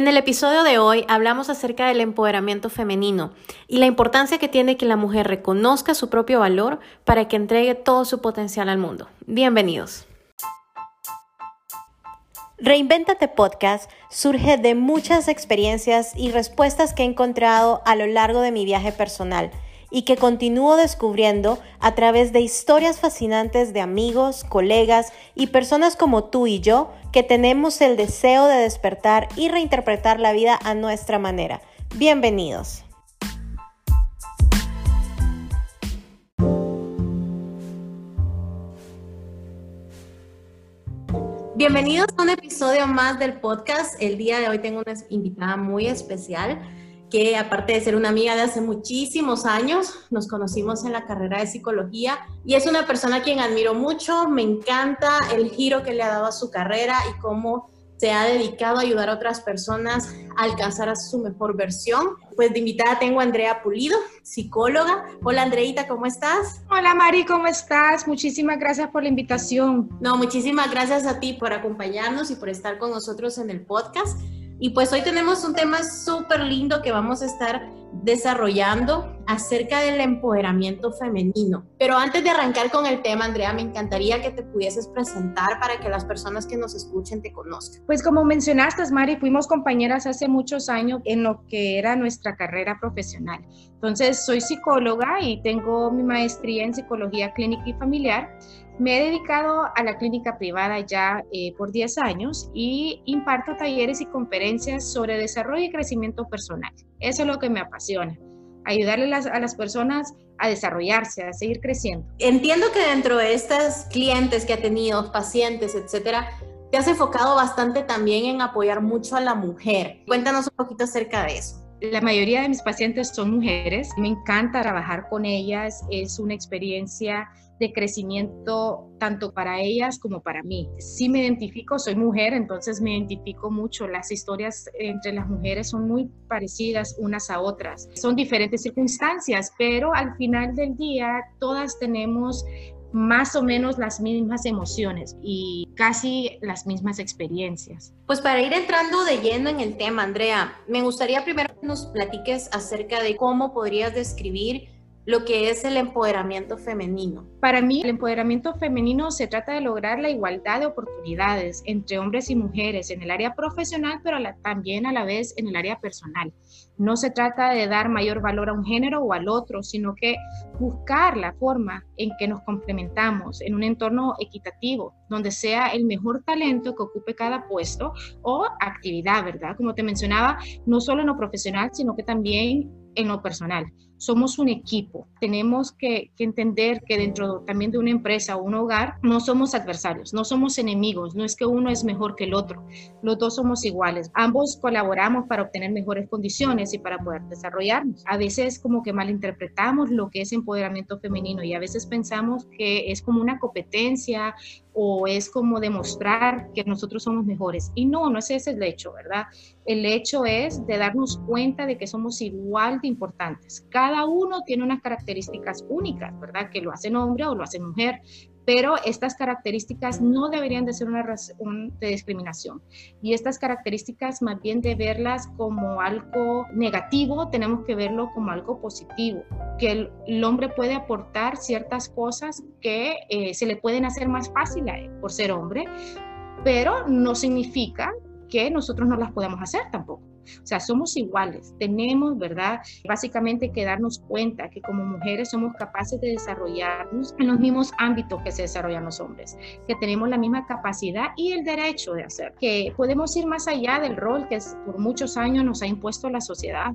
En el episodio de hoy hablamos acerca del empoderamiento femenino y la importancia que tiene que la mujer reconozca su propio valor para que entregue todo su potencial al mundo. Bienvenidos. Reinventate Podcast surge de muchas experiencias y respuestas que he encontrado a lo largo de mi viaje personal y que continúo descubriendo a través de historias fascinantes de amigos, colegas y personas como tú y yo que tenemos el deseo de despertar y reinterpretar la vida a nuestra manera. Bienvenidos. Bienvenidos a un episodio más del podcast. El día de hoy tengo una invitada muy especial que aparte de ser una amiga de hace muchísimos años, nos conocimos en la carrera de psicología y es una persona a quien admiro mucho, me encanta el giro que le ha dado a su carrera y cómo se ha dedicado a ayudar a otras personas a alcanzar a su mejor versión. Pues de invitada tengo a Andrea Pulido, psicóloga. Hola Andreita, ¿cómo estás? Hola Mari, ¿cómo estás? Muchísimas gracias por la invitación. No, muchísimas gracias a ti por acompañarnos y por estar con nosotros en el podcast. Y pues hoy tenemos un tema súper lindo que vamos a estar desarrollando acerca del empoderamiento femenino. Pero antes de arrancar con el tema, Andrea, me encantaría que te pudieses presentar para que las personas que nos escuchen te conozcan. Pues como mencionaste, Mari, fuimos compañeras hace muchos años en lo que era nuestra carrera profesional. Entonces, soy psicóloga y tengo mi maestría en psicología clínica y familiar me he dedicado a la clínica privada ya eh, por 10 años y imparto talleres y conferencias sobre desarrollo y crecimiento personal. Eso es lo que me apasiona, ayudarle a las personas a desarrollarse, a seguir creciendo. Entiendo que dentro de estas clientes que ha tenido, pacientes, etcétera, te has enfocado bastante también en apoyar mucho a la mujer. Cuéntanos un poquito acerca de eso. La mayoría de mis pacientes son mujeres. Me encanta trabajar con ellas. Es una experiencia de crecimiento tanto para ellas como para mí. Sí me identifico, soy mujer, entonces me identifico mucho. Las historias entre las mujeres son muy parecidas unas a otras. Son diferentes circunstancias, pero al final del día todas tenemos más o menos las mismas emociones y casi las mismas experiencias. Pues para ir entrando de lleno en el tema, Andrea, me gustaría primero que nos platiques acerca de cómo podrías describir lo que es el empoderamiento femenino? Para mí, el empoderamiento femenino se trata de lograr la igualdad de oportunidades entre hombres y mujeres en el área profesional, pero también a la vez en el área personal. No se trata de dar mayor valor a un género o al otro, sino que buscar la forma en que nos complementamos en un entorno equitativo, donde sea el mejor talento que ocupe cada puesto o actividad, ¿verdad? Como te mencionaba, no solo en lo profesional, sino que también en lo personal. Somos un equipo. Tenemos que, entender que dentro también de una empresa o un hogar no somos adversarios, no somos enemigos, no es que uno es mejor que el otro. Los dos somos iguales. Ambos colaboramos para obtener mejores condiciones y para poder desarrollarnos. A veces como que malinterpretamos lo que es empoderamiento femenino y a veces pensamos que es como una competencia o es como demostrar que nosotros somos mejores. Y no, no es ese el hecho, ¿verdad? El hecho es de darnos cuenta de que somos igual de importantes. Cada uno tiene unas características únicas, ¿verdad? Que lo hacen hombre o lo hacen mujer pero estas características no deberían de ser una razón de discriminación. Y estas características, más bien de verlas como algo negativo, tenemos que verlo como algo positivo, que el, hombre puede aportar ciertas cosas que eh, se le pueden hacer más fácil a él por ser hombre, pero no significa que nosotros no las podamos hacer tampoco. O sea, somos iguales, tenemos, ¿verdad? Básicamente que darnos cuenta que como mujeres somos capaces de desarrollarnos en los mismos ámbitos que se desarrollan los hombres, que tenemos la misma capacidad y el derecho de hacer, que podemos ir más allá del rol que por muchos años nos ha impuesto la sociedad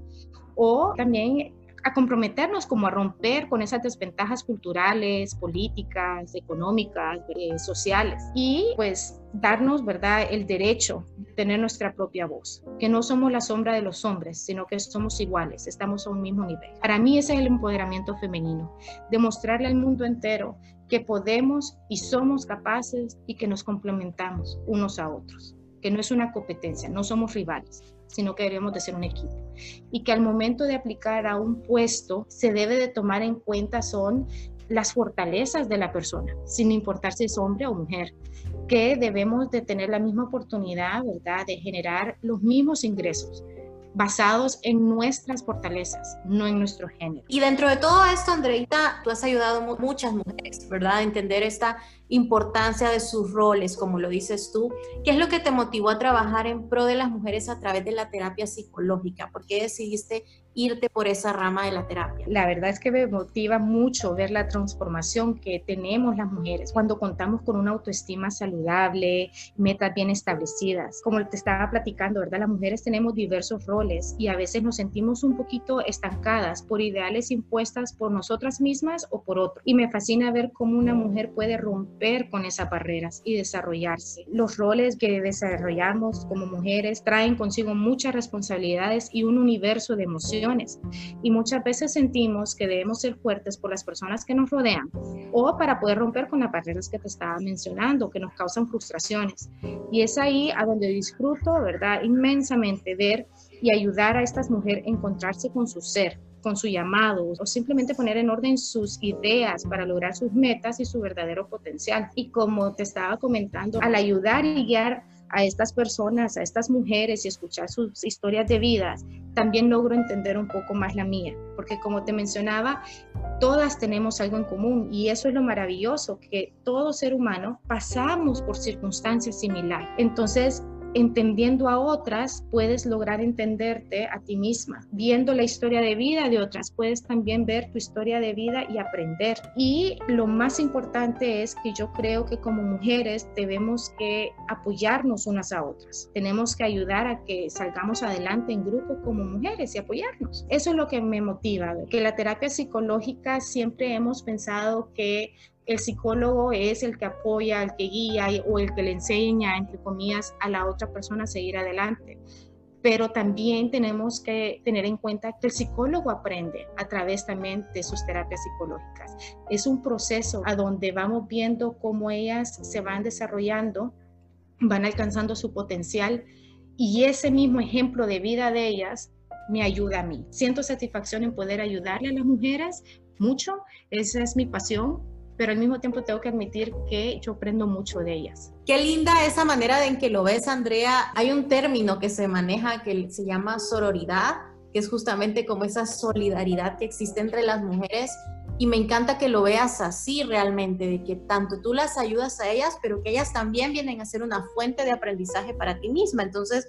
o también a comprometernos como a romper con esas desventajas culturales, políticas, económicas, eh, sociales y pues darnos, ¿verdad?, el derecho de tener nuestra propia voz, que no somos la sombra de los hombres, sino que somos iguales, estamos a un mismo nivel. Para mí ese es el empoderamiento femenino, demostrarle al mundo entero que podemos y somos capaces y que nos complementamos unos a otros, que no es una competencia, no somos rivales, sino que debemos de ser un equipo. Y que al momento de aplicar a un puesto se debe de tomar en cuenta son las fortalezas de la persona, sin importar si es hombre o mujer. que debemos de tener la misma oportunidad, ¿verdad?, de generar los mismos ingresos basados en nuestras fortalezas, no en nuestro género. Y dentro de todo esto, Andreita, tú has ayudado muchas mujeres, ¿verdad? A entender esta importancia de sus roles, como lo dices tú. ¿Qué es lo que te motivó a trabajar en pro de las mujeres a través de la terapia psicológica? ¿Por qué decidiste irte por esa rama de la terapia? La verdad es que me motiva mucho ver la transformación que tenemos las mujeres cuando contamos con una autoestima saludable, metas bien establecidas. Como te estaba platicando, ¿verdad? Las mujeres tenemos diversos roles y a veces nos sentimos un poquito estancadas por ideales impuestas por nosotras mismas o por otros. Y me fascina ver cómo una mujer puede romper con esas barreras y desarrollarse. Los roles que desarrollamos como mujeres traen consigo muchas responsabilidades y un universo de emociones. Y muchas veces sentimos que debemos ser fuertes por las personas que nos rodean o para poder romper con las barreras que te estaba mencionando, que nos causan frustraciones. Y es ahí a donde disfruto, ¿verdad? Inmensamente ver y ayudar a estas mujeres a encontrarse con su ser, con su llamado o simplemente poner en orden sus ideas para lograr sus metas y su verdadero potencial. Y como te estaba comentando, al ayudar y guiar a estas personas, a estas mujeres y escuchar sus historias de vida, también logro entender un poco más la mía, porque como te mencionaba, todas tenemos algo en común y eso es lo maravilloso, que todo ser humano pasamos por circunstancias similares. Entonces, entendiendo a otras, puedes lograr entenderte a ti misma. Viendo la historia de vida de otras, puedes también ver tu historia de vida y aprender. Y lo más importante es que yo creo que como mujeres debemos que apoyarnos unas a otras. Tenemos que ayudar a que salgamos adelante en grupo como mujeres y apoyarnos. Eso es lo que me motiva, que la terapia psicológica siempre hemos pensado que el psicólogo es el que apoya, el que guía o el que le enseña, entre comillas, a la otra persona a seguir adelante. Pero también tenemos que tener en cuenta que el psicólogo aprende a través también de sus terapias psicológicas. Es un proceso a donde vamos viendo cómo ellas se van desarrollando, van alcanzando su potencial y ese mismo ejemplo de vida de ellas me ayuda a mí. Siento satisfacción en poder ayudarle a las mujeres mucho, esa es mi pasión, pero al mismo tiempo tengo que admitir que yo aprendo mucho de ellas. Qué linda esa manera de en que lo ves, Andrea. Hay un término que se maneja que se llama sororidad, que es justamente como esa solidaridad que existe entre las mujeres. Y me encanta que lo veas así realmente, de que tanto tú las ayudas a ellas, pero que ellas también vienen a ser una fuente de aprendizaje para ti misma. Entonces,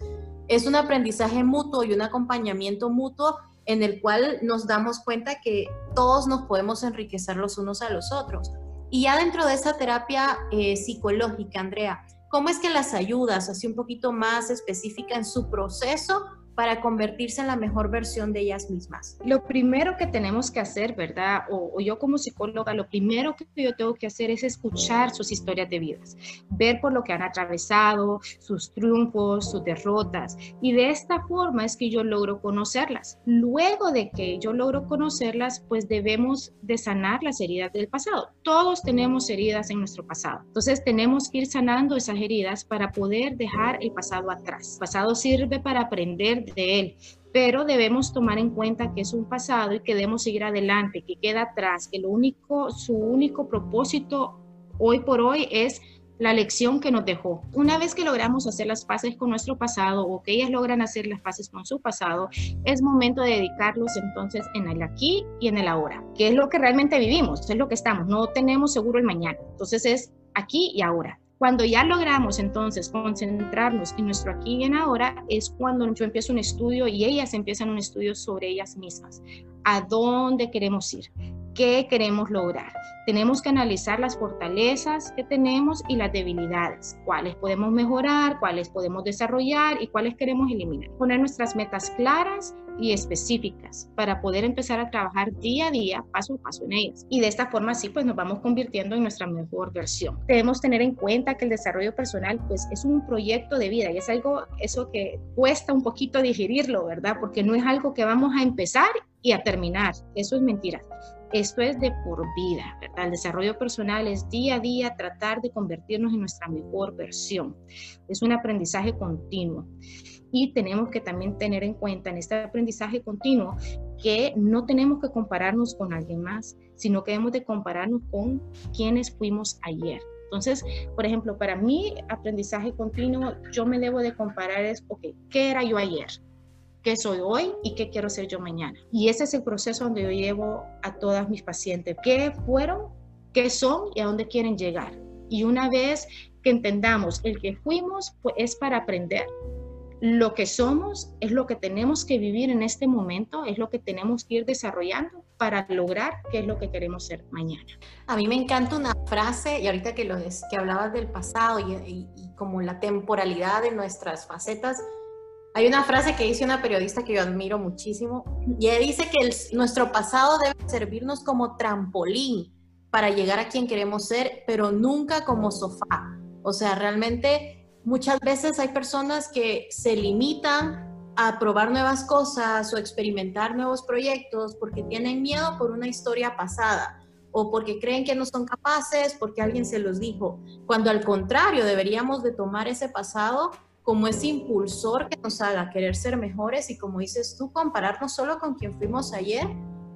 es un aprendizaje mutuo y un acompañamiento mutuo en el cual nos damos cuenta que todos nos podemos enriquecer los unos a los otros. Y ya dentro de esa terapia eh, psicológica, Andrea, ¿cómo es que las ayudas, así un poquito más específica en su proceso para convertirse en la mejor versión de ellas mismas? Lo primero que tenemos que hacer, ¿verdad? O, yo como psicóloga, lo primero que yo tengo que hacer es escuchar sus historias de vidas, ver por lo que han atravesado, sus triunfos, sus derrotas. Y de esta forma es que yo logro conocerlas. Luego de que yo logro conocerlas, pues debemos de sanar las heridas del pasado. Todos tenemos heridas en nuestro pasado. Entonces tenemos que ir sanando esas heridas para poder dejar el pasado atrás. El pasado sirve para aprender de él, pero debemos tomar en cuenta que es un pasado y que debemos seguir adelante, que queda atrás, que lo único, su único propósito hoy por hoy es la lección que nos dejó. Una vez que logramos hacer las paces con nuestro pasado o que ellas logran hacer las paces con su pasado, es momento de dedicarlos entonces en el aquí y en el ahora, que es lo que realmente vivimos, es lo que estamos, no tenemos seguro el mañana. Entonces es aquí y ahora. Cuando ya logramos entonces concentrarnos en nuestro aquí y en ahora, es cuando yo empiezo un estudio y ellas empiezan un estudio sobre ellas mismas. ¿A dónde queremos ir? ¿Qué queremos lograr? Tenemos que analizar las fortalezas que tenemos y las debilidades, cuáles podemos mejorar, cuáles podemos desarrollar y cuáles queremos eliminar. Poner nuestras metas claras y específicas para poder empezar a trabajar día a día, paso a paso en ellas. Y de esta forma sí, pues nos vamos convirtiendo en nuestra mejor versión. Debemos tener en cuenta que el desarrollo personal pues es un proyecto de vida y es algo, eso que cuesta un poquito digerirlo, ¿verdad? Porque no es algo que vamos a empezar y a terminar. Eso es mentira. Esto es de por vida, ¿verdad? El desarrollo personal es día a día tratar de convertirnos en nuestra mejor versión. Es un aprendizaje continuo y tenemos que también tener en cuenta en este aprendizaje continuo que no tenemos que compararnos con alguien más, sino que debemos de compararnos con quienes fuimos ayer. Entonces, por ejemplo, para mí, aprendizaje continuo, yo me debo de comparar es, ok, ¿qué era yo ayer? ¿Qué soy hoy y qué quiero ser yo mañana? Y ese es el proceso donde yo llevo a todas mis pacientes. ¿Qué fueron? ¿Qué son? ¿Y a dónde quieren llegar? Y una vez que entendamos el que fuimos, pues es para aprender lo que somos es lo que tenemos que vivir en este momento, es lo que tenemos que ir desarrollando para lograr qué es lo que queremos ser mañana. A mí me encanta una frase, y ahorita que, lo que hablabas del pasado y, como la temporalidad de nuestras facetas, hay una frase que dice una periodista que yo admiro muchísimo, y ella dice que nuestro pasado debe servirnos como trampolín para llegar a quien queremos ser, pero nunca como sofá. O sea, realmente muchas veces hay personas que se limitan a probar nuevas cosas o experimentar nuevos proyectos porque tienen miedo por una historia pasada o porque creen que no son capaces, porque alguien se los dijo, cuando al contrario deberíamos de tomar ese pasado como ese impulsor que nos haga querer ser mejores y como dices tú, compararnos solo con quien fuimos ayer,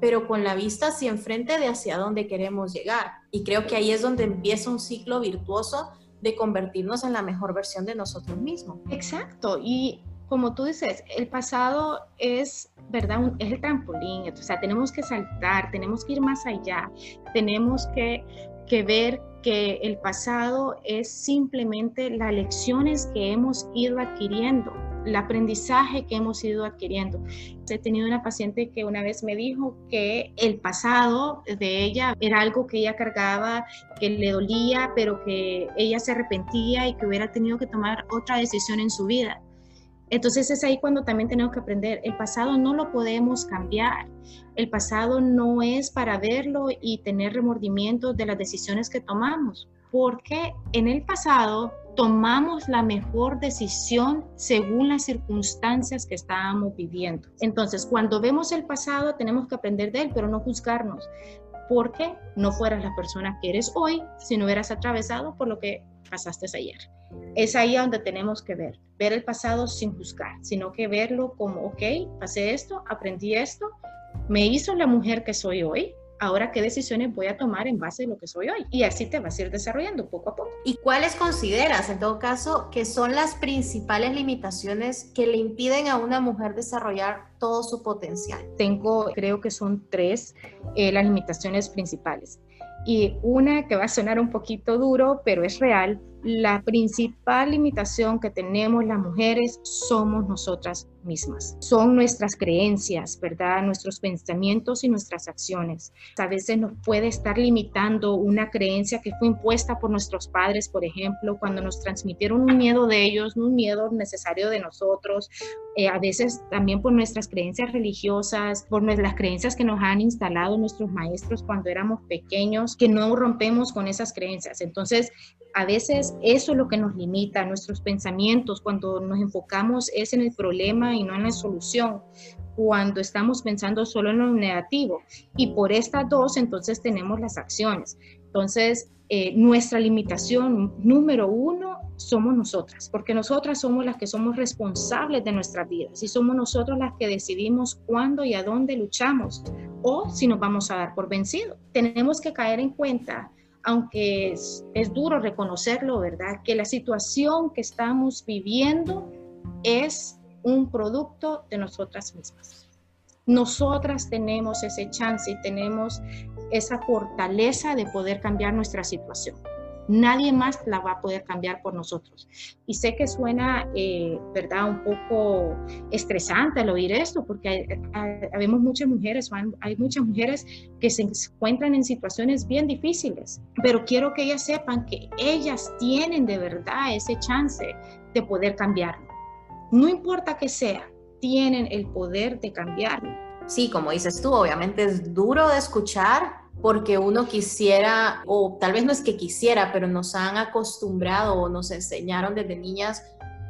pero con la vista hacia enfrente de hacia dónde queremos llegar. Y creo que ahí es donde empieza un ciclo virtuoso de convertirnos en la mejor versión de nosotros mismos. Exacto, y como tú dices, el pasado es, ¿verdad? es el trampolín, o sea, tenemos que saltar, tenemos que ir más allá, tenemos que, que ver que el pasado es simplemente las lecciones que hemos ido adquiriendo el aprendizaje que hemos ido adquiriendo. He tenido una paciente que una vez me dijo que el pasado de ella era algo que ella cargaba, que le dolía, pero que ella se arrepentía y que hubiera tenido que tomar otra decisión en su vida. Entonces es ahí cuando también tenemos que aprender, el pasado no lo podemos cambiar, el pasado no es para verlo y tener remordimientos de las decisiones que tomamos, porque en el pasado tomamos la mejor decisión según las circunstancias que estábamos viviendo. Entonces, cuando vemos el pasado, tenemos que aprender de él, pero no juzgarnos, porque no fueras la persona que eres hoy si no hubieras atravesado por lo que pasaste ayer. Es ahí donde tenemos que ver, ver el pasado sin juzgar, sino que verlo como, ok, pasé esto, aprendí esto, me hizo la mujer que soy hoy, ahora qué decisiones voy a tomar en base a lo que soy hoy. Y así te vas a ir desarrollando poco a poco. ¿Y cuáles consideras, en todo caso, que son las principales limitaciones que le impiden a una mujer desarrollar todo su potencial? Tengo, creo que son tres eh, las limitaciones principales. Y una que va a sonar un poquito duro, pero es real, la principal limitación que tenemos las mujeres somos nosotras mismas. Son nuestras creencias, ¿verdad? Nuestros pensamientos y nuestras acciones. A veces nos puede estar limitando una creencia que fue impuesta por nuestros padres, por ejemplo, cuando nos transmitieron un miedo de ellos, un miedo necesario de nosotros. Eh, a veces también por nuestras creencias religiosas, por las creencias que nos han instalado nuestros maestros cuando éramos pequeños, que no rompemos con esas creencias. Entonces, a veces eso es lo que nos limita, nuestros pensamientos, cuando nos enfocamos es en el problema y no en la solución, cuando estamos pensando solo en lo negativo. Y por estas dos, entonces tenemos las acciones. Entonces, eh, nuestra limitación número uno somos nosotras, porque nosotras somos las que somos responsables de nuestras vidas y somos nosotros las que decidimos cuándo y a dónde luchamos o si nos vamos a dar por vencido. Tenemos que caer en cuenta aunque es, duro reconocerlo, ¿verdad? Que la situación que estamos viviendo es un producto de nosotras mismas. Nosotras tenemos ese chance y tenemos esa fortaleza de poder cambiar nuestra situación. Nadie más la va a poder cambiar por nosotros. Y sé que suena, eh, ¿verdad?, un poco estresante al oír esto, porque hay, muchas mujeres, hay muchas mujeres que se encuentran en situaciones bien difíciles, pero quiero que ellas sepan que ellas tienen de verdad ese chance de poder cambiarlo. No importa que sea, tienen el poder de cambiarlo. Sí, como dices tú, obviamente es duro de escuchar, porque uno quisiera, o tal vez no es que quisiera, pero nos han acostumbrado o nos enseñaron desde niñas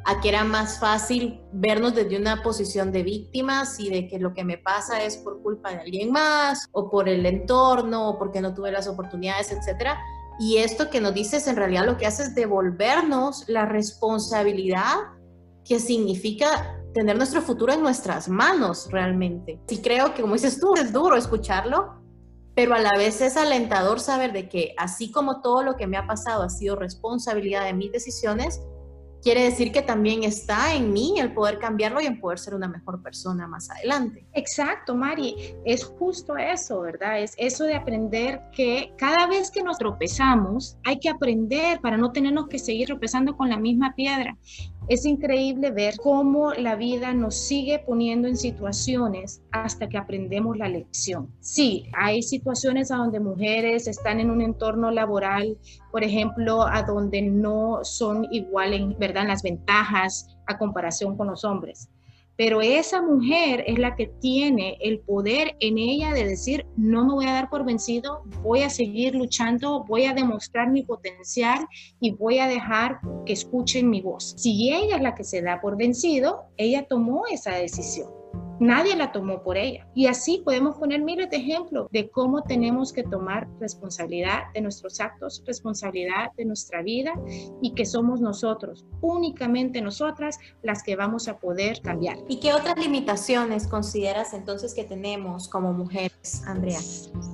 a que era más fácil vernos desde una posición de víctimas y de que lo que me pasa es por culpa de alguien más o por el entorno o porque no tuve las oportunidades, etc. Y esto que nos dices en realidad lo que hace es devolvernos la responsabilidad que significa tener nuestro futuro en nuestras manos realmente. Y creo que como dices tú, es duro escucharlo, pero a la vez es alentador saber de que así como todo lo que me ha pasado ha sido responsabilidad de mis decisiones, quiere decir que también está en mí el poder cambiarlo y en poder ser una mejor persona más adelante. Exacto, Mari, es justo eso, ¿verdad? Es eso de aprender que cada vez que nos tropezamos hay que aprender para no tenernos que seguir tropezando con la misma piedra. Es increíble ver cómo la vida nos sigue poniendo en situaciones hasta que aprendemos la lección. Sí, hay situaciones a donde mujeres están en un entorno laboral, por ejemplo, a donde no son iguales, ¿verdad?, las ventajas a comparación con los hombres pero esa mujer es la que tiene el poder en ella de decir, no me voy a dar por vencido, voy a seguir luchando, voy a demostrar mi potencial y voy a dejar que escuchen mi voz. Si ella es la que se da por vencido, ella tomó esa decisión. Nadie la tomó por ella. Y así podemos poner miles de ejemplos de cómo tenemos que tomar responsabilidad de nuestros actos, responsabilidad de nuestra vida y que somos nosotros, únicamente nosotras, las que vamos a poder cambiar. ¿Y qué otras limitaciones consideras entonces que tenemos como mujeres, Andrea?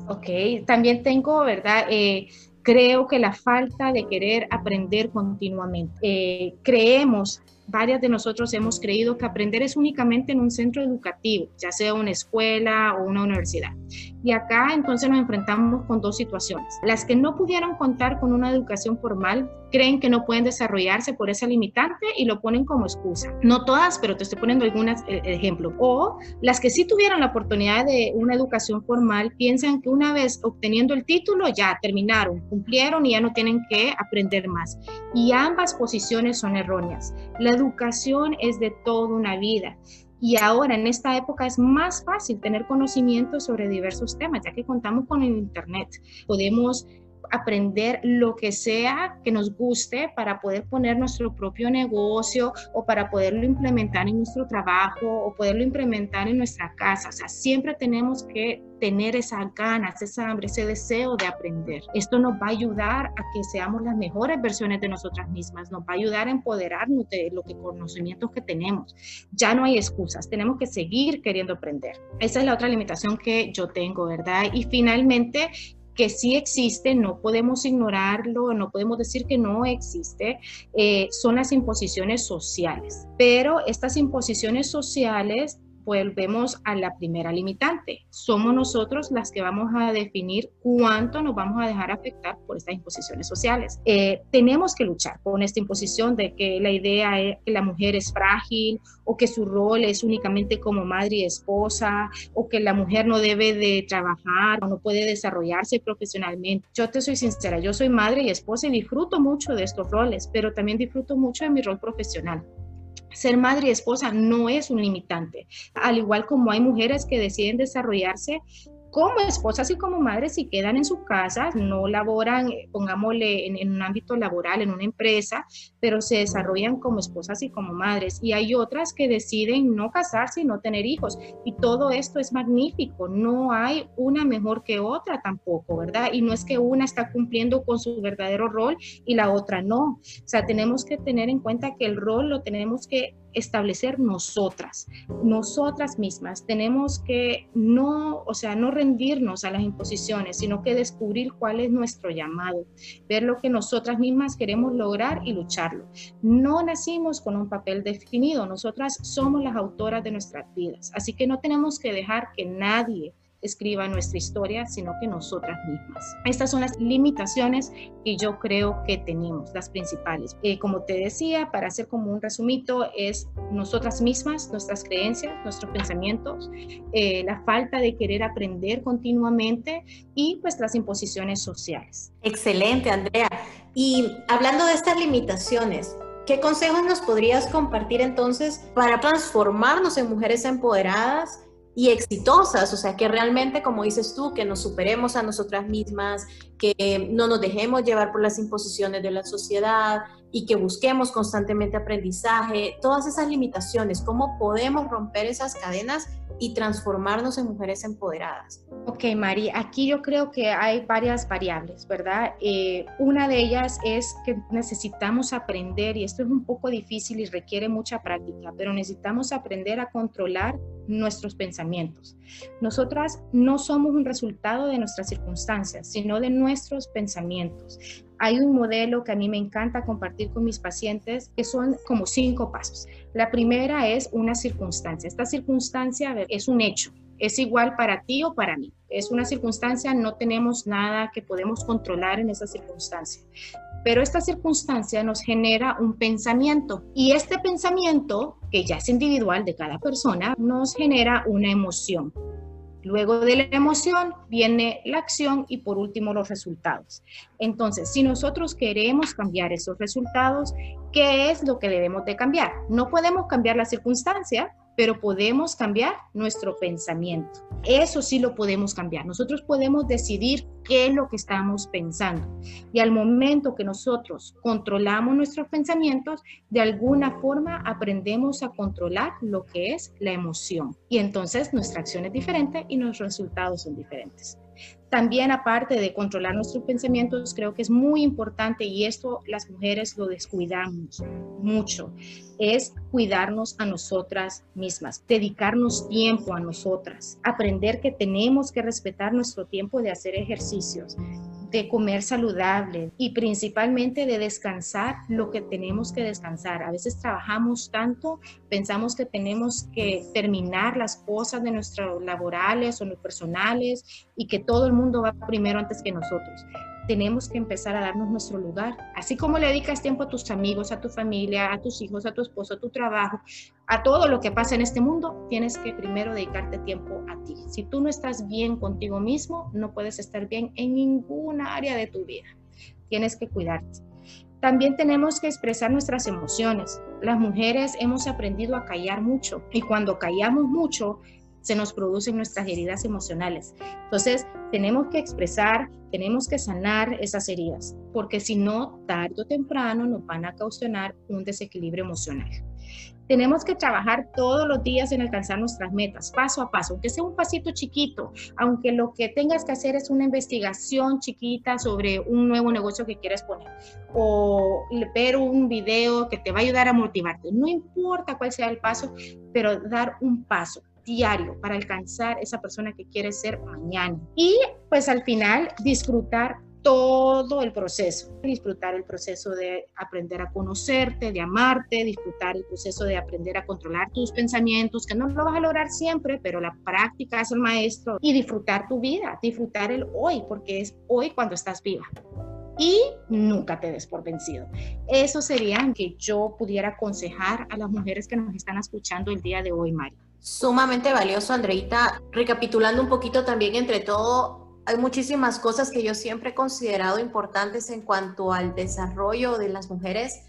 Ok, también tengo, ¿verdad? Eh, creo que la falta de querer aprender continuamente. Eh, creemos varias de nosotros hemos creído que aprender es únicamente en un centro educativo, ya sea una escuela o una universidad. Y acá entonces nos enfrentamos con dos situaciones. Las que no pudieron contar con una educación formal creen que no pueden desarrollarse por esa limitante y lo ponen como excusa. No todas, pero te estoy poniendo algunos eh, ejemplos. O las que sí tuvieron la oportunidad de una educación formal piensan que una vez obteniendo el título ya terminaron, cumplieron y ya no tienen que aprender más. Y ambas posiciones son erróneas. La educación es de toda una vida. Y ahora, en esta época, es más fácil tener conocimiento sobre diversos temas, ya que contamos con el Internet. Podemos aprender lo que sea que nos guste para poder poner nuestro propio negocio o para poderlo implementar en nuestro trabajo o poderlo implementar en nuestra casa. O sea, siempre tenemos que tener esas ganas, esa hambre, ese deseo de aprender. Esto nos va a ayudar a que seamos las mejores versiones de nosotras mismas, nos va a ayudar a empoderarnos de lo que conocimientos que tenemos. Ya no hay excusas, tenemos que seguir queriendo aprender. Esa es la otra limitación que yo tengo, ¿verdad? Y finalmente, que sí existe, no podemos ignorarlo, no podemos decir que no existe, eh, son las imposiciones sociales. Pero estas imposiciones sociales volvemos a la primera limitante. Somos nosotros las que vamos a definir cuánto nos vamos a dejar afectar por estas imposiciones sociales. Eh, tenemos que luchar con esta imposición de que la idea es que la mujer es frágil o que su rol es únicamente como madre y esposa o que la mujer no debe de trabajar o no puede desarrollarse profesionalmente. Yo te soy sincera, yo soy madre y esposa y disfruto mucho de estos roles, pero también disfruto mucho de mi rol profesional ser madre y esposa no es un limitante. Al igual como hay mujeres que deciden desarrollarse como esposas y como madres y quedan en sus casas, no laboran, eh, pongámosle, en, un ámbito laboral, en una empresa, pero se desarrollan como esposas y como madres. Y hay otras que deciden no casarse y no tener hijos. Y todo esto es magnífico. No hay una mejor que otra tampoco, ¿verdad? Y no es que una está cumpliendo con su verdadero rol y la otra no. O sea, tenemos que tener en cuenta que el rol lo tenemos que establecer nosotras, nosotras mismas. Tenemos que no, o sea, no rendirnos a las imposiciones, sino que descubrir cuál es nuestro llamado, ver lo que nosotras mismas queremos lograr y lucharlo. No nacimos con un papel definido, nosotras somos las autoras de nuestras vidas, así que no tenemos que dejar que nadie escriba nuestra historia, sino que nosotras mismas. Estas son las limitaciones que yo creo que tenemos, las principales. Eh, como te decía, para hacer como un resumito, es nosotras mismas, nuestras creencias, nuestros pensamientos, eh, la falta de querer aprender continuamente y las imposiciones sociales. Excelente, Andrea. Y hablando de estas limitaciones, ¿qué consejos nos podrías compartir entonces para transformarnos en mujeres empoderadas? Y exitosas, o sea, que realmente, como dices tú, que nos superemos a nosotras mismas, que no nos dejemos llevar por las imposiciones de la sociedad y que busquemos constantemente aprendizaje, todas esas limitaciones, cómo podemos romper esas cadenas y transformarnos en mujeres empoderadas. Ok, Mari, aquí yo creo que hay varias variables, ¿verdad? Eh, una de ellas es que necesitamos aprender, y esto es un poco difícil y requiere mucha práctica, pero necesitamos aprender a controlar nuestros pensamientos. Nosotras no somos un resultado de nuestras circunstancias, sino de nuestros pensamientos. Hay un modelo que a mí me encanta compartir con mis pacientes que son como cinco pasos. La primera es una circunstancia. Esta circunstancia es un hecho, es igual para ti o para mí. Es una circunstancia, no tenemos nada que podemos controlar en esa circunstancia. Pero esta circunstancia nos genera un pensamiento y este pensamiento, que ya es individual de cada persona, nos genera una emoción. Luego de la emoción viene la acción y por último los resultados. Entonces, si nosotros queremos cambiar esos resultados, ¿qué es lo que debemos de cambiar? No podemos cambiar la circunstancia, pero podemos cambiar nuestro pensamiento. Eso sí lo podemos cambiar. Nosotros podemos decidir qué es lo que estamos pensando. Y al momento que nosotros controlamos nuestros pensamientos, de alguna forma aprendemos a controlar lo que es la emoción. Y entonces nuestra acción es diferente y nuestros resultados son diferentes. También aparte de controlar nuestros pensamientos, creo que es muy importante y esto las mujeres lo descuidamos mucho, es cuidarnos a nosotras mismas, dedicarnos tiempo a nosotras, aprender que tenemos que respetar nuestro tiempo de hacer ejercicios, de comer saludable y principalmente de descansar lo que tenemos que descansar. A veces trabajamos tanto, pensamos que tenemos que terminar las cosas de nuestros laborales o los personales y que todo el mundo va primero antes que nosotros tenemos que empezar a darnos nuestro lugar. Así como le dedicas tiempo a tus amigos, a tu familia, a tus hijos, a tu esposo, a tu trabajo, a todo lo que pasa en este mundo, tienes que primero dedicarte tiempo a ti. Si tú no estás bien contigo mismo, no puedes estar bien en ninguna área de tu vida. Tienes que cuidarte. También tenemos que expresar nuestras emociones. Las mujeres hemos aprendido a callar mucho y cuando callamos mucho, se nos producen nuestras heridas emocionales. Entonces, tenemos que expresar, tenemos que sanar esas heridas, porque si no, tarde o temprano nos van a causar un desequilibrio emocional. Tenemos que trabajar todos los días en alcanzar nuestras metas, paso a paso, aunque sea un pasito chiquito, aunque lo que tengas que hacer es una investigación chiquita sobre un nuevo negocio que quieres poner o ver un video que te va a ayudar a motivarte. No importa cuál sea el paso, pero dar un paso diario para alcanzar esa persona que quiere ser mañana. Y pues al final disfrutar todo el proceso, disfrutar el proceso de aprender a conocerte, de amarte, disfrutar el proceso de aprender a controlar tus pensamientos, que no lo vas a lograr siempre, pero la práctica es el maestro, y disfrutar tu vida, disfrutar el hoy, porque es hoy cuando estás viva. Y nunca te des por vencido. Eso sería que yo pudiera aconsejar a las mujeres que nos están escuchando el día de hoy, Mari. Sumamente valioso, Andreita. Recapitulando un poquito también entre todo, hay muchísimas cosas que yo siempre he considerado importantes en cuanto al desarrollo de las mujeres.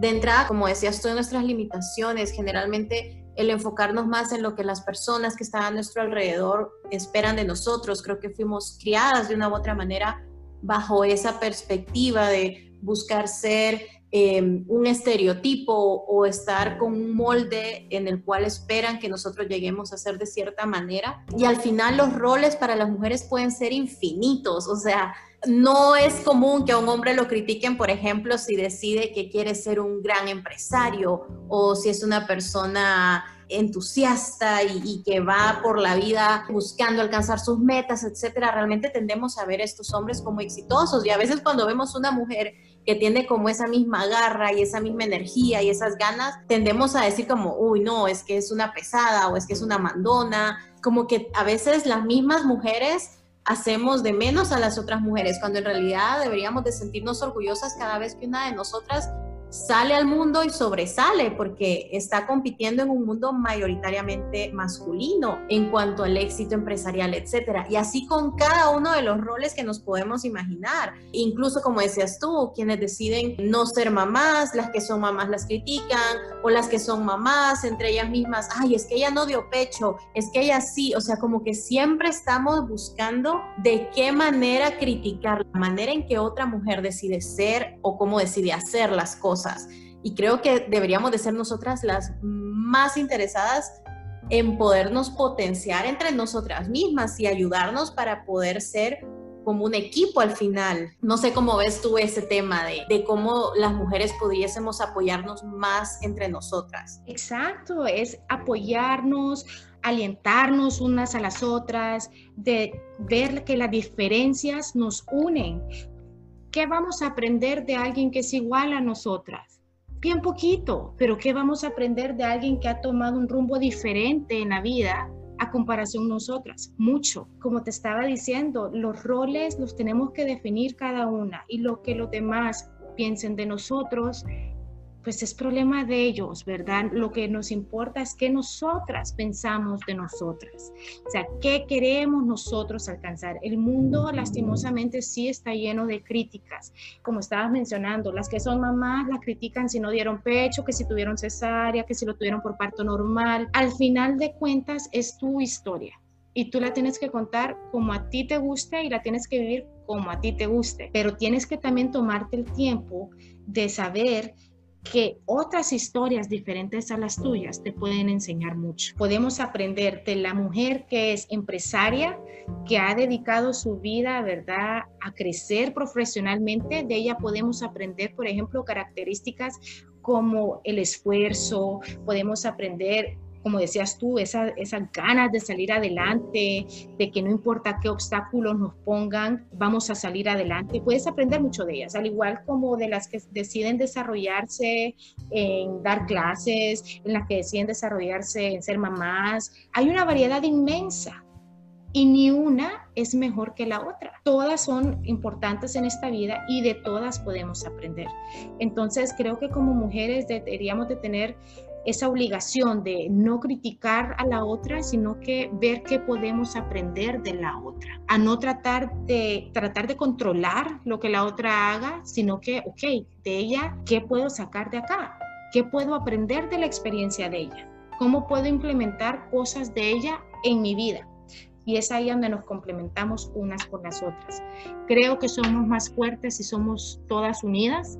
De entrada, como decías tú, nuestras limitaciones, generalmente el enfocarnos más en lo que las personas que están a nuestro alrededor esperan de nosotros. Creo que fuimos criadas de una u otra manera bajo esa perspectiva de buscar ser Em, un estereotipo o estar con un molde en el cual esperan que nosotros lleguemos a ser de cierta manera. Y al final los roles para las mujeres pueden ser infinitos, o sea, no es común que a un hombre lo critiquen, por ejemplo, si decide que quiere ser un gran empresario o si es una persona entusiasta y, que va por la vida buscando alcanzar sus metas, etcétera. Realmente tendemos a ver a estos hombres como exitosos y a veces cuando vemos una mujer que tiene como esa misma garra y esa misma energía y esas ganas, tendemos a decir como, uy, no, es que es una pesada o es que es una mandona, como que a veces las mismas mujeres hacemos de menos a las otras mujeres, cuando en realidad deberíamos de sentirnos orgullosas cada vez que una de nosotras sale al mundo y sobresale porque está compitiendo en un mundo mayoritariamente masculino en cuanto al éxito empresarial, etcétera. Y así con cada uno de los roles que nos podemos imaginar. Incluso como decías tú, quienes deciden no ser mamás, las que son mamás las critican o las que son mamás entre ellas mismas, ay, es que ella no dio pecho, es que ella sí, o sea, como que siempre estamos buscando de qué manera criticar la manera en que otra mujer decide ser o cómo decide hacer las cosas y creo que deberíamos de ser nosotras las más interesadas en podernos potenciar entre nosotras mismas y ayudarnos para poder ser como un equipo al final. No sé cómo ves tú ese tema de, de, cómo las mujeres pudiésemos apoyarnos más entre nosotras. Exacto, es apoyarnos, alientarnos unas a las otras, de ver que las diferencias nos unen. ¿Qué vamos a aprender de alguien que es igual a nosotras? Bien poquito, pero ¿qué vamos a aprender de alguien que ha tomado un rumbo diferente en la vida a comparación nosotras? Mucho. Como te estaba diciendo, los roles los tenemos que definir cada una y lo que los demás piensen de nosotros pues es problema de ellos, ¿verdad? Lo que nos importa es que nosotras pensamos de nosotras. O sea, ¿qué queremos nosotros alcanzar? El mundo lastimosamente sí está lleno de críticas. Como estabas mencionando, las que son mamás las critican si no dieron pecho, que si tuvieron cesárea, que si lo tuvieron por parto normal. Al final de cuentas es tu historia y tú la tienes que contar como a ti te guste y la tienes que vivir como a ti te guste. Pero tienes que también tomarte el tiempo de saber que otras historias diferentes a las tuyas te pueden enseñar mucho. Podemos aprender de la mujer que es empresaria, que ha dedicado su vida, ¿verdad?, a crecer profesionalmente. De ella podemos aprender, por ejemplo, características como el esfuerzo, podemos aprender como decías tú, esas ganas de salir adelante, de que no importa qué obstáculos nos pongan, vamos a salir adelante. Puedes aprender mucho de ellas, al igual como de las que deciden desarrollarse en dar clases, en las que deciden desarrollarse en ser mamás. Hay una variedad inmensa y ni una es mejor que la otra. Todas son importantes en esta vida y de todas podemos aprender. Entonces creo que como mujeres deberíamos de tener esa obligación de no criticar a la otra, sino que ver qué podemos aprender de la otra, a no tratar de tratar de controlar lo que la otra haga, sino que, ok, de ella, ¿qué puedo sacar de acá? ¿Qué puedo aprender de la experiencia de ella? ¿Cómo puedo implementar cosas de ella en mi vida? Y es ahí donde nos complementamos unas con las otras. Creo que somos más fuertes si somos todas unidas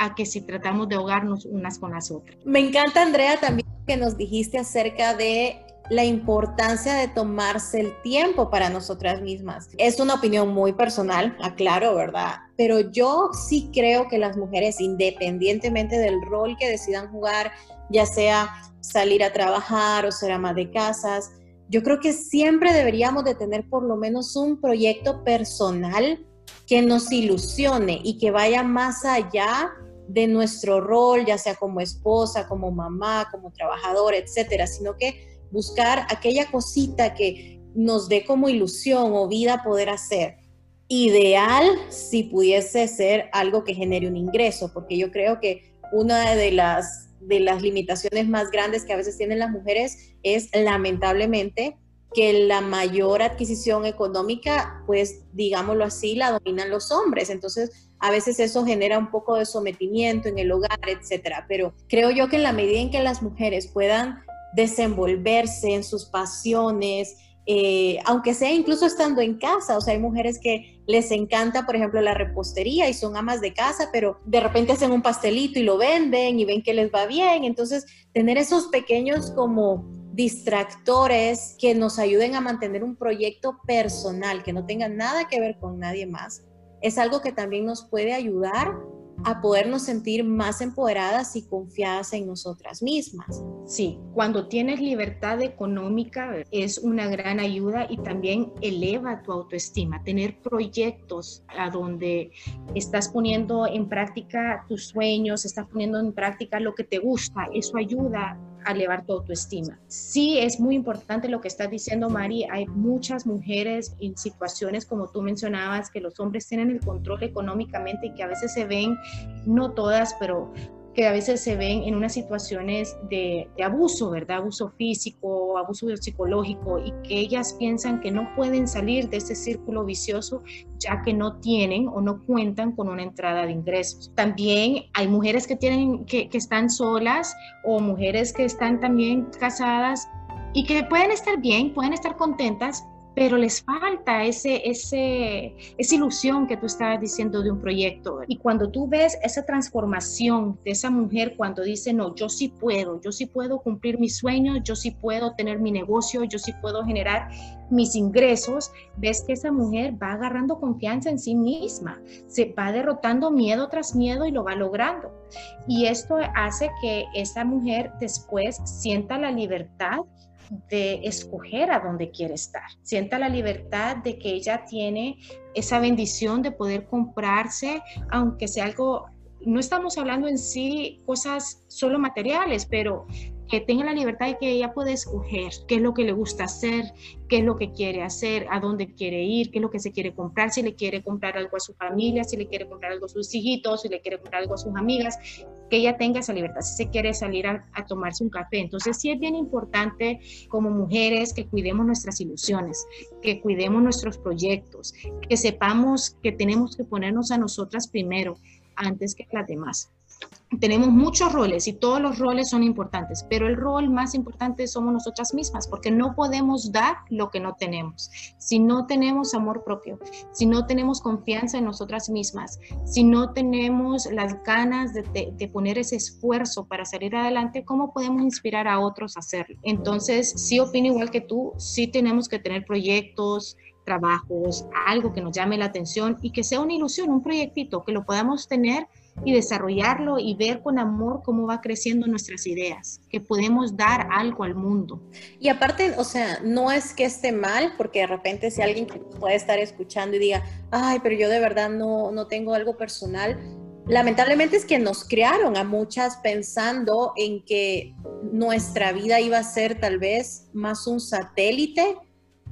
a que si tratamos de ahogarnos unas con las otras. Me encanta, Andrea, también que nos dijiste acerca de la importancia de tomarse el tiempo para nosotras mismas. Es una opinión muy personal, aclaro, ¿verdad? Pero yo sí creo que las mujeres, independientemente del rol que decidan jugar, ya sea salir a trabajar o ser ama de casas, yo creo que siempre deberíamos de tener por lo menos un proyecto personal que nos ilusione y que vaya más allá de nuestro rol, ya sea como esposa, como mamá, como trabajadora, etcétera, sino que buscar aquella cosita que nos dé como ilusión o vida poder hacer. Ideal si pudiese ser algo que genere un ingreso, porque yo creo que una de las, de las limitaciones más grandes que a veces tienen las mujeres es lamentablemente que la mayor adquisición económica, pues digámoslo así, la dominan los hombres. Entonces, a veces eso genera un poco de sometimiento en el hogar, etcétera. Pero creo yo que en la medida en que las mujeres puedan desenvolverse en sus pasiones, eh, aunque sea incluso estando en casa, o sea, hay mujeres que les encanta, por ejemplo, la repostería y son amas de casa, pero de repente hacen un pastelito y lo venden y ven que les va bien. Entonces, tener esos pequeños como distractores que nos ayuden a mantener un proyecto personal que no tenga nada que ver con nadie más, es algo que también nos puede ayudar a podernos sentir más empoderadas y confiadas en nosotras mismas. Sí, cuando tienes libertad económica es una gran ayuda y también eleva tu autoestima. Tener proyectos a donde estás poniendo en práctica tus sueños, estás poniendo en práctica lo que te gusta, eso ayuda a elevar tu autoestima. Sí, es muy importante lo que estás diciendo, Mari. Hay muchas mujeres en situaciones, como tú mencionabas, que los hombres tienen el control económicamente y que a veces se ven, no todas, pero que a veces se ven en unas situaciones de, abuso, ¿verdad? Abuso físico, abuso psicológico y que ellas piensan que no pueden salir de ese círculo vicioso ya que no tienen o no cuentan con una entrada de ingresos. También hay mujeres que, tienen, que, están solas o mujeres que están también casadas y que pueden estar bien, pueden estar contentas, pero les falta ese, ese, esa ilusión que tú estabas diciendo de un proyecto. Y cuando tú ves esa transformación de esa mujer cuando dice, no, yo sí puedo, yo sí puedo cumplir mis sueños, yo sí puedo tener mi negocio, yo sí puedo generar mis ingresos, ves que esa mujer va agarrando confianza en sí misma, se va derrotando miedo tras miedo y lo va logrando. Y esto hace que esa mujer después sienta la libertad de escoger a dónde quiere estar. Sienta la libertad de que ella tiene esa bendición de poder comprarse, aunque sea algo, no estamos hablando en sí cosas solo materiales, pero que tenga la libertad de que ella pueda escoger qué es lo que le gusta hacer, qué es lo que quiere hacer, a dónde quiere ir, qué es lo que se quiere comprar, si le quiere comprar algo a su familia, si le quiere comprar algo a sus hijitos, si le quiere comprar algo a sus amigas, que ella tenga esa libertad, si se quiere salir a, a tomarse un café. Entonces sí es bien importante como mujeres que cuidemos nuestras ilusiones, que cuidemos nuestros proyectos, que sepamos que tenemos que ponernos a nosotras primero antes que las demás tenemos muchos roles y todos los roles son importantes, pero el rol más importante somos nosotras mismas, porque no podemos dar lo que no tenemos. Si no tenemos amor propio, si no tenemos confianza en nosotras mismas, si no tenemos las ganas de, de, poner ese esfuerzo para salir adelante, ¿cómo podemos inspirar a otros a hacerlo? Entonces, sí opino igual que tú, sí tenemos que tener proyectos, trabajos, algo que nos llame la atención y que sea una ilusión, un proyectito, que lo podamos tener y desarrollarlo y ver con amor cómo va creciendo nuestras ideas, que podemos dar algo al mundo. Y aparte, o sea, no es que esté mal, porque de repente si alguien puede estar escuchando y diga, ay, pero yo de verdad no, no tengo algo personal, lamentablemente es que nos crearon a muchas pensando en que nuestra vida iba a ser tal vez más un satélite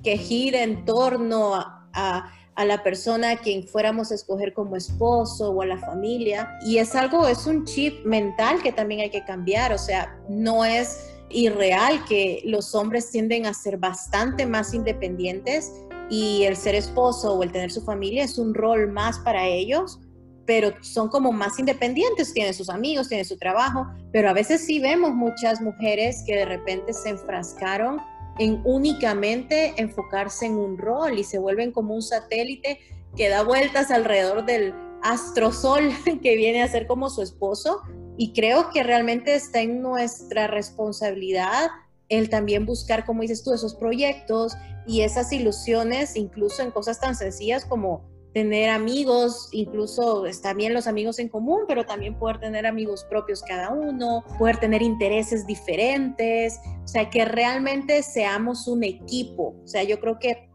que gira en torno a a la persona a quien fuéramos a escoger como esposo o a la familia. Y es algo, es un chip mental que también hay que cambiar, o sea, no es irreal que los hombres tienden a ser bastante más independientes y el ser esposo o el tener su familia es un rol más para ellos, pero son como más independientes, tienen sus amigos, tienen su trabajo, pero a veces sí vemos muchas mujeres que de repente se enfrascaron en únicamente enfocarse en un rol y se vuelven como un satélite que da vueltas alrededor del astrosol que viene a ser como su esposo. Y creo que realmente está en nuestra responsabilidad el también buscar, como dices tú, esos proyectos y esas ilusiones, incluso en cosas tan sencillas como tener amigos, incluso bien los amigos en común, pero también poder tener amigos propios cada uno, poder tener intereses diferentes, o sea, que realmente seamos un equipo. O sea, yo creo que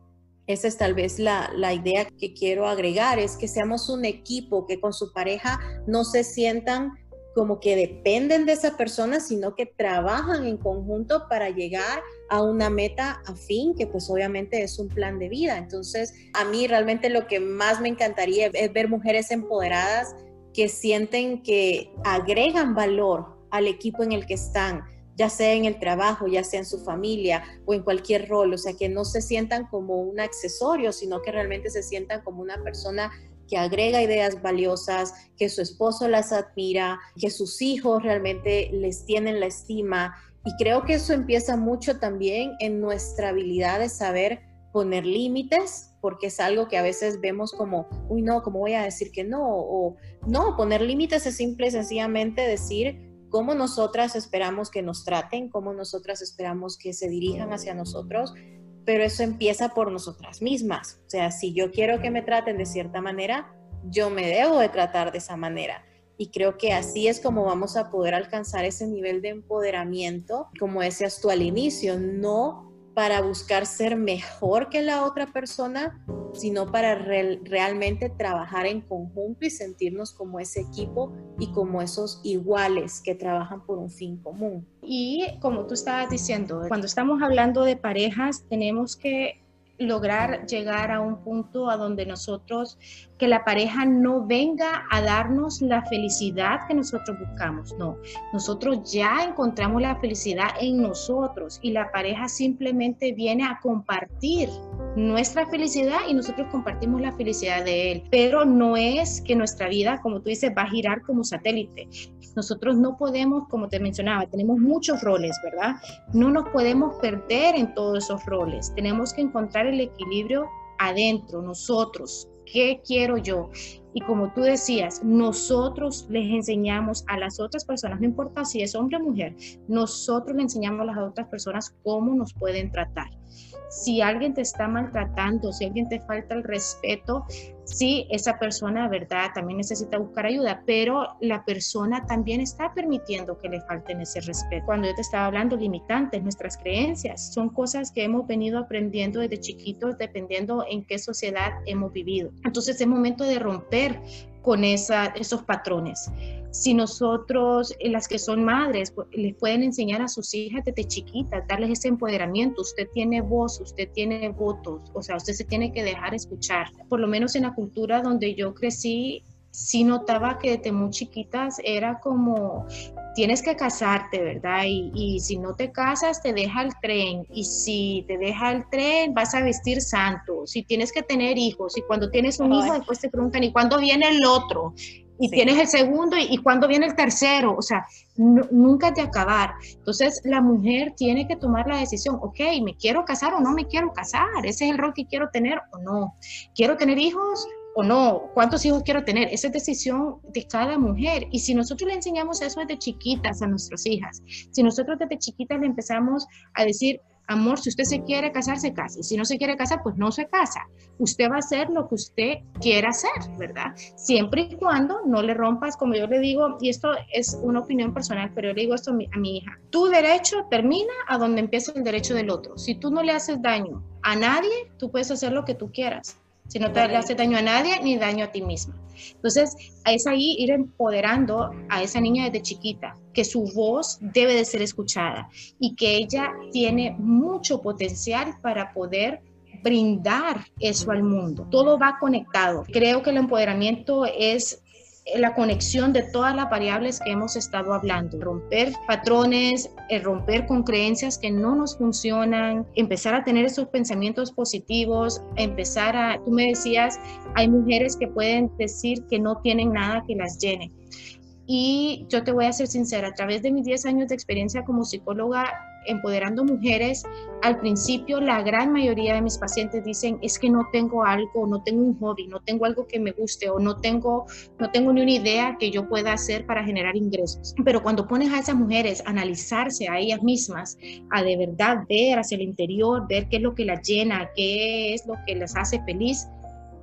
esa es tal vez la, la idea que quiero agregar, es que seamos un equipo, que con su pareja no se sientan como que dependen de esa persona, sino que trabajan en conjunto para llegar a una meta afín, que pues obviamente es un plan de vida. Entonces, a mí realmente lo que más me encantaría es ver mujeres empoderadas que sienten que agregan valor al equipo en el que están, ya sea en el trabajo, ya sea en su familia o en cualquier rol, o sea, que no se sientan como un accesorio, sino que realmente se sientan como una persona que agrega ideas valiosas, que su esposo las admira, que sus hijos realmente les tienen la estima. Y creo que eso empieza mucho también en nuestra habilidad de saber poner límites, porque es algo que a veces vemos como, uy, no, ¿cómo voy a decir que no? O no, poner límites es simple y sencillamente decir cómo nosotras esperamos que nos traten, cómo nosotras esperamos que se dirijan hacia nosotros pero eso empieza por nosotras mismas. O sea, si yo quiero que me traten de cierta manera, yo me debo de tratar de esa manera. Y creo que así es como vamos a poder alcanzar ese nivel de empoderamiento, como decías tú al inicio, no para buscar ser mejor que la otra persona, sino para realmente trabajar en conjunto y sentirnos como ese equipo y como esos iguales que trabajan por un fin común. Y como tú estabas diciendo, cuando estamos hablando de parejas, tenemos que lograr llegar a un punto a donde nosotros, que la pareja no venga a darnos la felicidad que nosotros buscamos, no, nosotros ya encontramos la felicidad en nosotros y la pareja simplemente viene a compartir nuestra felicidad y nosotros compartimos la felicidad de él, pero no es que nuestra vida, como tú dices, va a girar como satélite. Nosotros no podemos, como te mencionaba, tenemos muchos roles, ¿verdad? No nos podemos perder en todos esos roles. Tenemos que encontrar el equilibrio adentro, nosotros. ¿Qué quiero yo? Y como tú decías, nosotros les enseñamos a las otras personas, no importa si es hombre o mujer, nosotros le enseñamos a las otras personas cómo nos pueden tratar. Si alguien te está maltratando, si alguien te falta el respeto, sí, esa persona, ¿verdad? También necesita buscar ayuda, pero la persona también está permitiendo que le falten ese respeto. Cuando yo te estaba hablando, limitantes, nuestras creencias, son cosas que hemos venido aprendiendo desde chiquitos, dependiendo en qué sociedad hemos vivido. Entonces es momento de romper con esa, esos patrones. Si nosotros, eh, las que son madres, pues, les pueden enseñar a sus hijas desde chiquitas, darles ese empoderamiento, usted tiene voz, usted tiene votos, o sea, usted se tiene que dejar escuchar. Por lo menos en la cultura donde yo crecí, sí notaba que desde muy chiquitas era como tienes que casarte, ¿verdad? Y, y, si no te casas, te deja el tren. Y si te deja el tren, vas a vestir santo. Si tienes que tener hijos, y cuando tienes un hijo, después te preguntan, ¿y cuándo viene el otro? Y tienes el segundo, ¿y, cuándo viene el tercero? O sea, nunca de acabar. Entonces, la mujer tiene que tomar la decisión, ok, ¿me quiero casar o no me quiero casar? ¿Ese es el rol que quiero tener o no? ¿Quiero tener hijos? O no, cuántos hijos quiero tener, esa es decisión de cada mujer. Y si nosotros le enseñamos eso desde chiquitas a nuestras hijas, si nosotros desde chiquitas le empezamos a decir, amor, si usted se quiere casar, se casa. Y si no se quiere casar, pues no se casa. Usted va a hacer lo que usted quiera hacer, ¿verdad? Siempre y cuando no le rompas, como yo le digo, y esto es una opinión personal, pero yo le digo esto a mi, a mi hija, tu derecho termina a donde empieza el derecho del otro. Si tú no le haces daño a nadie, tú puedes hacer lo que tú quieras si no te le hace daño a nadie ni daño a ti misma. Entonces, es ahí ir empoderando a esa niña desde chiquita, que su voz debe de ser escuchada y que ella tiene mucho potencial para poder brindar eso al mundo. Todo va conectado. Creo que el empoderamiento es la conexión de todas las variables que hemos estado hablando, romper patrones, eh, romper con creencias que no nos funcionan, empezar a tener esos pensamientos positivos, empezar a, tú me decías, hay mujeres que pueden decir que no tienen nada que las llene. Y yo te voy a ser sincera, a través de mis 10 años de experiencia como psicóloga, empoderando mujeres, al principio la gran mayoría de mis pacientes dicen es que no tengo algo, no tengo un hobby, no tengo algo que me guste o no tengo, no tengo ni una idea que yo pueda hacer para generar ingresos. Pero cuando pones a esas mujeres a analizarse a ellas mismas, a de verdad ver hacia el interior, ver qué es lo que las llena, qué es lo que las hace feliz,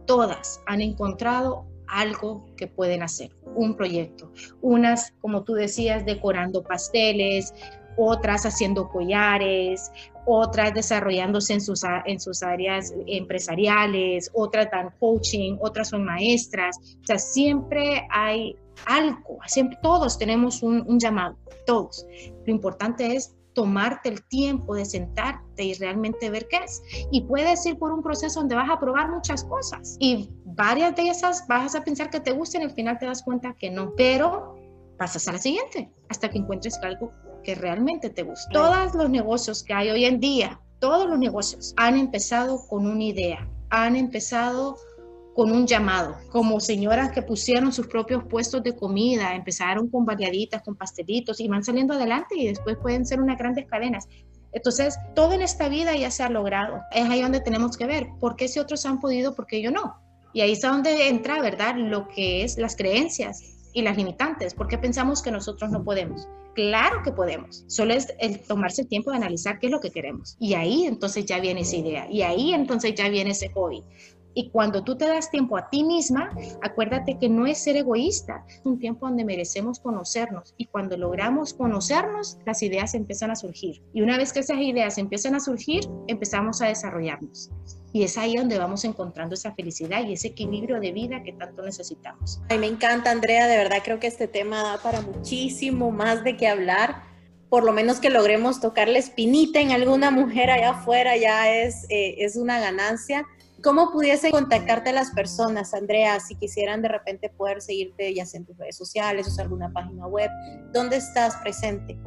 todas han encontrado algo que pueden hacer, un proyecto. Unas, como tú decías, decorando pasteles, otras haciendo collares, otras desarrollándose en sus, en sus áreas empresariales, otras dan coaching, otras son maestras. O sea, siempre hay algo, siempre todos tenemos un, un llamado, todos. Lo importante es tomarte el tiempo de sentarte y realmente ver qué es. Y puedes ir por un proceso donde vas a probar muchas cosas y varias de esas vas a pensar que te gusten y al final te das cuenta que no, pero pasas a la siguiente hasta que encuentres algo que realmente te gusta. Todos los negocios que hay hoy en día, todos los negocios han empezado con una idea, han empezado con un llamado, como señoras que pusieron sus propios puestos de comida, empezaron con variaditas, con pastelitos y van saliendo adelante y después pueden ser unas grandes cadenas. Entonces, todo en esta vida ya se ha logrado. Es ahí donde tenemos que ver por qué si otros han podido, por qué yo no. Y ahí es donde entra, ¿verdad? Lo que es las creencias y las limitantes. ¿Por qué pensamos que nosotros no podemos? Claro que podemos. Solo es el tomarse el tiempo de analizar qué es lo que queremos. Y ahí entonces ya viene esa idea. Y ahí entonces ya viene ese hobby. Y cuando tú te das tiempo a ti misma, acuérdate que no es ser egoísta, es un tiempo donde merecemos conocernos. Y cuando logramos conocernos, las ideas empiezan a surgir. Y una vez que esas ideas empiezan a surgir, empezamos a desarrollarnos. Y es ahí donde vamos encontrando esa felicidad y ese equilibrio de vida que tanto necesitamos. Ay, me encanta, Andrea, de verdad creo que este tema da para muchísimo más de qué hablar. Por lo menos que logremos tocar la espinita en alguna mujer allá afuera ya es, eh, es una ganancia. ¿Cómo pudiese contactarte las personas, Andrea, si quisieran de repente poder seguirte ya sea en tus redes sociales o alguna página web? ¿Dónde estás presente?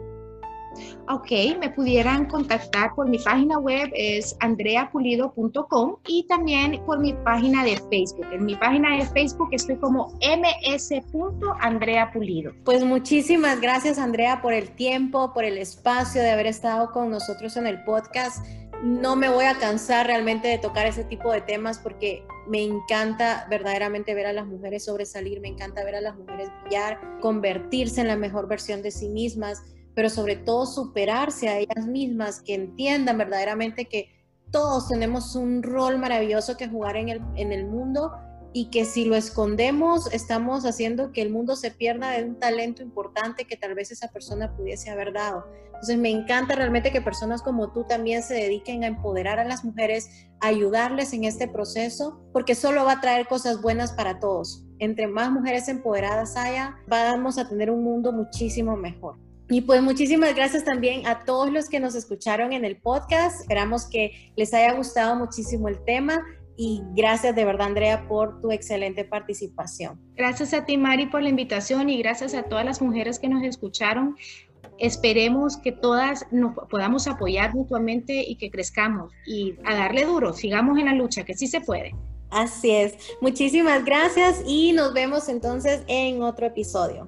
Ok, me pudieran contactar por mi página web es andreapulido.com y también por mi página de Facebook. En mi página de Facebook estoy como ms.andreapulido. Pues muchísimas gracias Andrea por el tiempo, por el espacio de haber estado con nosotros en el podcast. No me voy a cansar realmente de tocar ese tipo de temas porque me encanta verdaderamente ver a las mujeres sobresalir, me encanta ver a las mujeres brillar, convertirse en la mejor versión de sí mismas pero sobre todo superarse a ellas mismas, que entiendan verdaderamente que todos tenemos un rol maravilloso que jugar en el, en el mundo y que si lo escondemos estamos haciendo que el mundo se pierda de un talento importante que tal vez esa persona pudiese haber dado. Entonces me encanta realmente que personas como tú también se dediquen a empoderar a las mujeres, a ayudarles en este proceso, porque solo va a traer cosas buenas para todos. Entre más mujeres empoderadas haya, vamos a tener un mundo muchísimo mejor. Y pues muchísimas gracias también a todos los que nos escucharon en el podcast. Esperamos que les haya gustado muchísimo el tema y gracias de verdad, Andrea, por tu excelente participación. Gracias a ti, Mari, por la invitación y gracias a todas las mujeres que nos escucharon. Esperemos que todas nos podamos apoyar mutuamente y que crezcamos y a darle duro, sigamos en la lucha, que sí se puede. Así es. Muchísimas gracias y nos vemos entonces en otro episodio.